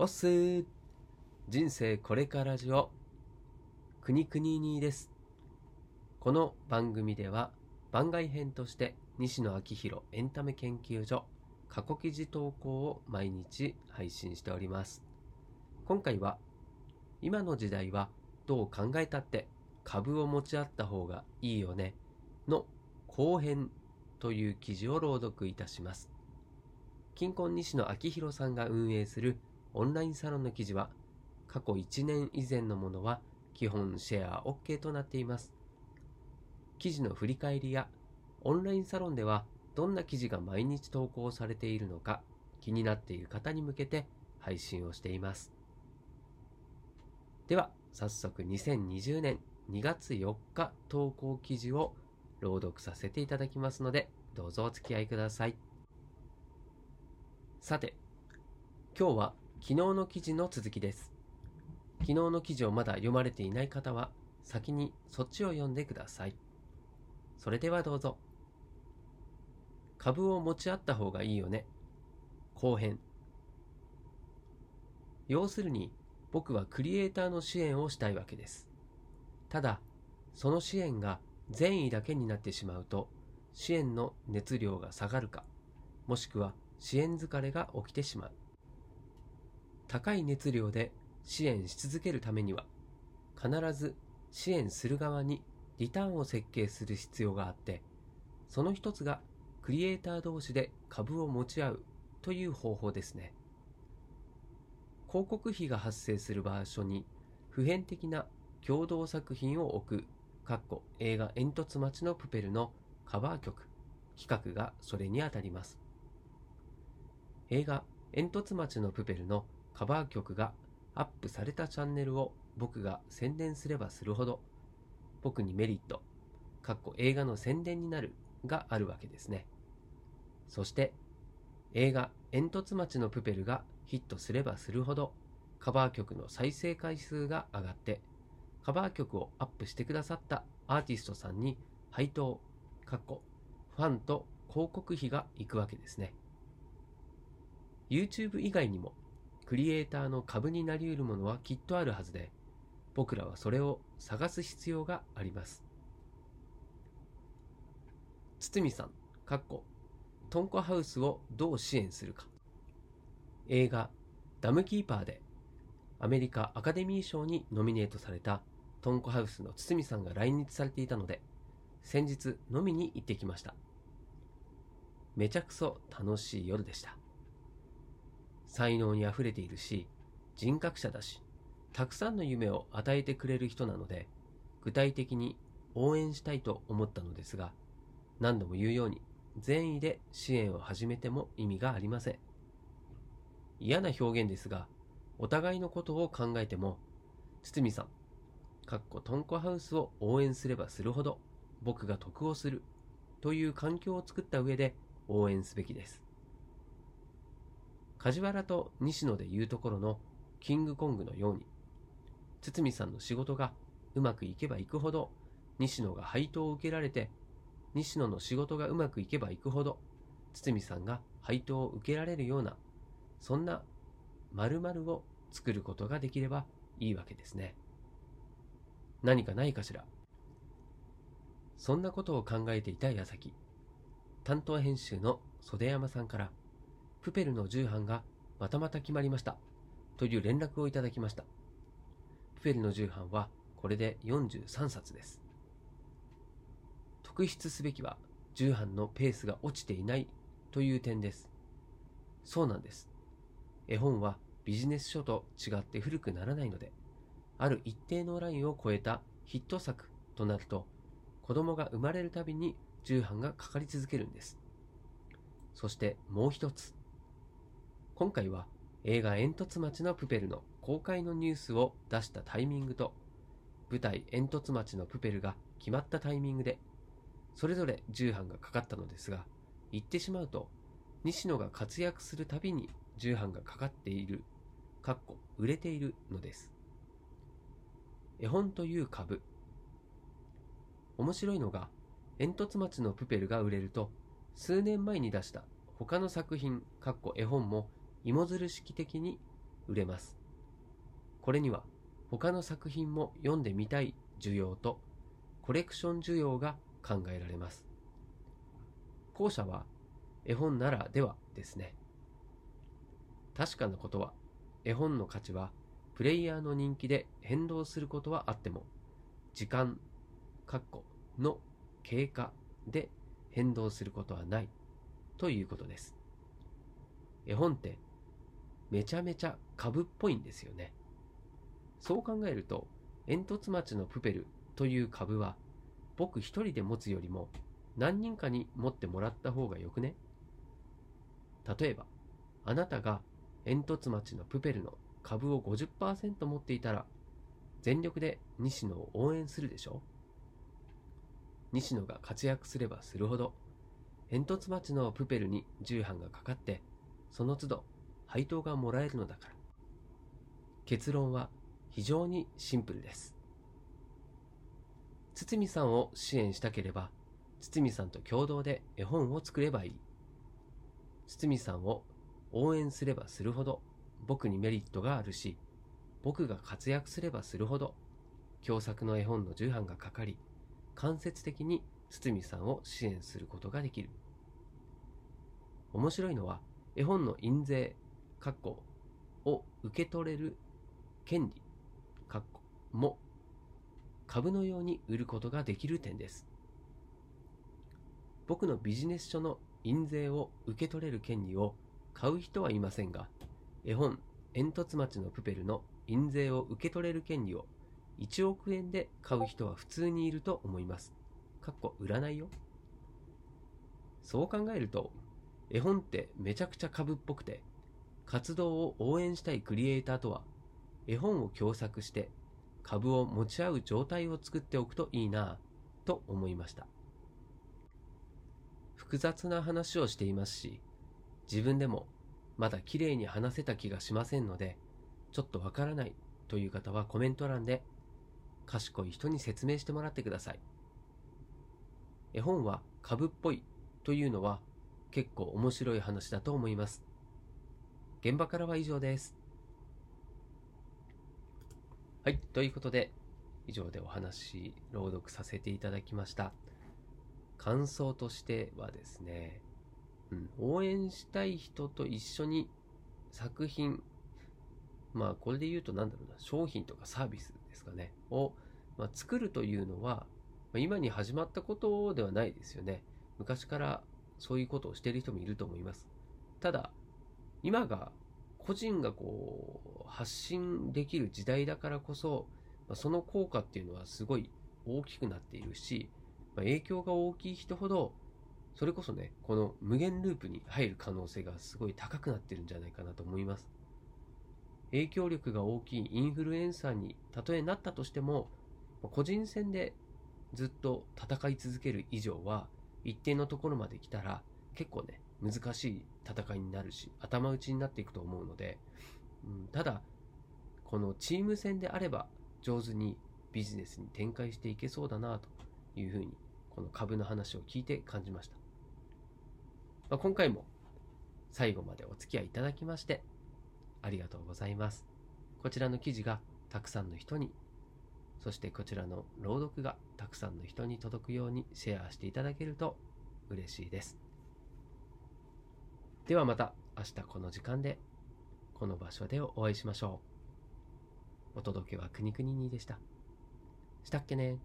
おっす人生これからじをくにくににです。この番組では番外編として西野昭弘エンタメ研究所過去記事投稿を毎日配信しております。今回は今の時代はどう考えたって株を持ち合った方がいいよねの後編という記事を朗読いたします。金婚西野昭弘さんが運営するオンラインサロンの記事は過去1年以前のものは基本シェア OK となっています。記事の振り返りやオンラインサロンではどんな記事が毎日投稿されているのか気になっている方に向けて配信をしています。では早速2020年2月4日投稿記事を朗読させていただきますのでどうぞお付き合いください。さて今日は昨日の記事の続きです。昨日の記事をまだ読まれていない方は先にそっちを読んでください。それではどうぞ。株を持ち合った方がいいよね。後編。要するに僕はクリエイターの支援をしたいわけです。ただその支援が善意だけになってしまうと支援の熱量が下がるかもしくは支援疲れが起きてしまう。高い熱量で支援し続けるためには必ず支援する側にリターンを設計する必要があってその一つがクリエイター同士で株を持ち合うという方法ですね。広告費が発生する場所に普遍的な共同作品を置くかっこ映画煙突町のプペルのカバー曲企画がそれにあたります。映画煙突町のプペルのカバー曲がアップされたチャンネルを僕が宣伝すればするほど僕にメリット、かっこ映画の宣伝になるがあるわけですね。そして映画煙突町のプペルがヒットすればするほどカバー曲の再生回数が上がってカバー曲をアップしてくださったアーティストさんに配当、かっこファンと広告費が行くわけですね。YouTube 以外にもクリエイターの株になり得るものはきっとあるはずで僕らはそれを探す必要があります。堤さんかっこトンコハウスをどう支援するか。映画ダムキーパーでアメリカアカデミー賞にノミネートされたトンコハウスの堤さんが来日されていたので先日飲みに行ってきました。めちゃくそ楽しい夜でした。才能にあふれているし人格者だしたくさんの夢を与えてくれる人なので具体的に応援したいと思ったのですが何度も言うように善意で支援を始めても意味がありません。嫌な表現ですがお互いのことを考えても堤さんかっこトンコハウスを応援すればするほど僕が得をするという環境を作った上で応援すべきです。梶原と西野で言うところのキングコングのように堤さんの仕事がうまくいけばいくほど西野が配当を受けられて西野の仕事がうまくいけばいくほど堤さんが配当を受けられるようなそんな〇〇を作ることができればいいわけですね。何かないかしら？そんなことを考えていた矢先担当編集の袖山さんからプペルの重版がまたまた決まりました。という連絡をいただきました。プペルの重版はこれで43冊です。特筆すべきは重版のペースが落ちていないという点です。そうなんです。絵本はビジネス書と違って古くならないのである一定のラインを超えたヒット作となると子供が生まれるたびに重版がかかり続けるんです。そしてもう一つ今回は映画煙突町のプペルの公開のニュースを出したタイミングと舞台煙突町のプペルが決まったタイミングでそれぞれ重版がかかったのですが言ってしまうと西野が活躍するたびに重版がかかっているかっこ売れているのです。絵本という株。面白いのが煙突町のプペルが売れると数年前に出した他の作品かっこ絵本も芋づる式的に売れます。これには他の作品も読んでみたい需要とコレクション需要が考えられます。後者は絵本ならではですね。確かなことは絵本の価値はプレイヤーの人気で変動することはあっても時間、の経過で変動することはないということです。絵本ってめちゃめちゃ株っぽいんですよね。そう考えると煙突町のプペルという株は僕一人で持つよりも何人かに持ってもらった方がよくね？例えばあなたが煙突町のプペルの株を50%持っていたら全力で西野を応援するでしょ？西野が活躍すればするほど煙突町のプペルに重版がかかってその都度配当がもらえるのだから。結論は非常にシンプルです。堤さんを支援したければ堤さんと共同で絵本を作ればいい。堤さんを応援すればするほど僕にメリットがあるし僕が活躍すればするほど共作の絵本の重版がかかり間接的に堤さんを支援することができる。面白いのは絵本の印税括弧を受け取れる権利括弧も株のように売ることができる点です僕のビジネス書の印税を受け取れる権利を買う人はいませんが絵本煙突町のプペルの印税を受け取れる権利を1億円で買う人は普通にいると思います。かっこ占いよ。そう考えると、絵本ってめちゃくちゃ株っぽくて、活動を応援したいクリエイターとは、絵本を共作して株を持ち合う状態を作っておくといいなぁと思いました。複雑な話をしていますし、自分でもまだ綺麗に話せた気がしませんので、ちょっとわからないという方はコメント欄で賢い人に説明してもらってください。絵本は株っぽいというのは結構面白い話だと思います。現場からは以上です。はい、ということで以上でお話朗読させていただきました。感想としてはですね、うん、応援したい人と一緒に作品、まあこれで言うと何だろうな、商品とかサービスですかね、を、まあ、作るというのは、まあ、今に始まったことではないですよね。昔からそういうことをしている人もいると思います。ただ、今が個人がこう発信できる時代だからこそ、まあ、その効果っていうのはすごい大きくなっているし、まあ、影響が大きい人ほどそれこそね、この無限ループに入る可能性がすごい高くなってるんじゃないかなと思います。影響力が大きいインフルエンサーにたとえなったとしても、個人戦でずっと戦い続ける以上は、一定のところまで来たら結構ね、難しい戦いになるし、頭打ちになっていくと思うので、うん、ただ、このチーム戦であれば上手にビジネスに展開していけそうだなというふうに、この株の話を聞いて感じました。まあ、今回も最後までお付き合いいただきましてありがとうございます。こちらの記事がたくさんの人に、そしてこちらの朗読がたくさんの人に届くようにシェアしていただけると嬉しいです。ではまた明日この時間でこの場所でお会いしましょう。お届けはくにくににでした。したっけね